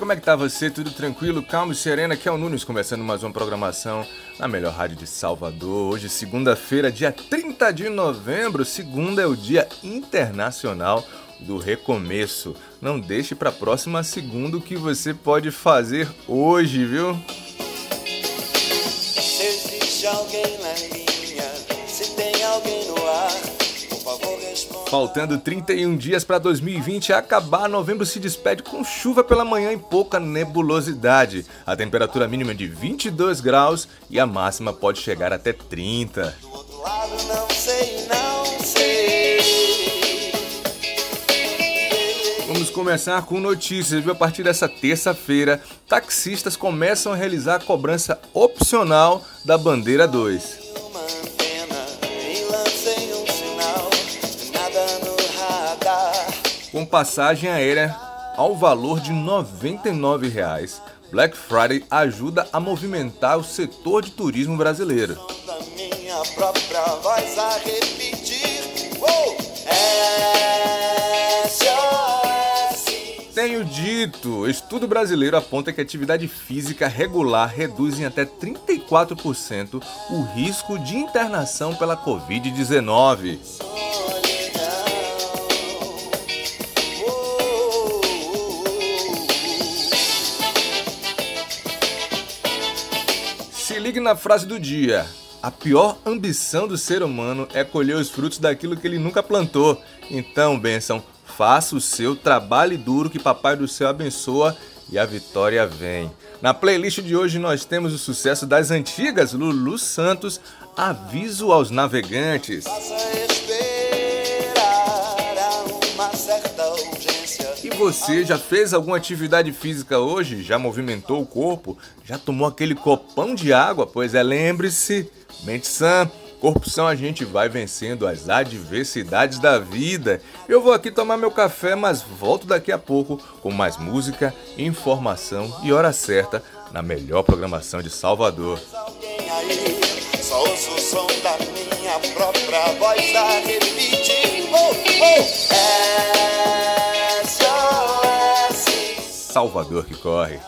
como é que tá você? Tudo tranquilo, calmo e serena? Aqui é o Nunes começando mais uma programação na melhor rádio de Salvador. Hoje, segunda-feira, dia 30 de novembro. Segunda é o Dia Internacional do Recomeço. Não deixe para próxima segunda o que você pode fazer hoje, viu? Existe alguém na linha, Faltando 31 dias para 2020 acabar, novembro se despede com chuva pela manhã e pouca nebulosidade. A temperatura mínima é de 22 graus e a máxima pode chegar até 30. Vamos começar com notícias, viu? A partir dessa terça-feira, taxistas começam a realizar a cobrança opcional da bandeira 2. Com passagem aérea ao valor de R$ 99,00. Black Friday ajuda a movimentar o setor de turismo brasileiro. Tenho dito, estudo brasileiro aponta que a atividade física regular reduz em até 34% o risco de internação pela Covid-19. Ligue na frase do dia. A pior ambição do ser humano é colher os frutos daquilo que ele nunca plantou. Então, bênção, faça o seu, trabalhe duro que Papai do Céu abençoa e a vitória vem. Na playlist de hoje nós temos o sucesso das antigas Lulu Santos, Aviso aos Navegantes. Você já fez alguma atividade física hoje? Já movimentou o corpo? Já tomou aquele copão de água? Pois é, lembre-se, mente sã, corpo são a gente vai vencendo as adversidades da vida. Eu vou aqui tomar meu café, mas volto daqui a pouco com mais música, informação e hora certa na melhor programação de Salvador. Só ouço o som da minha própria voz a repetir. Oh, oh, é... Salvador que corre.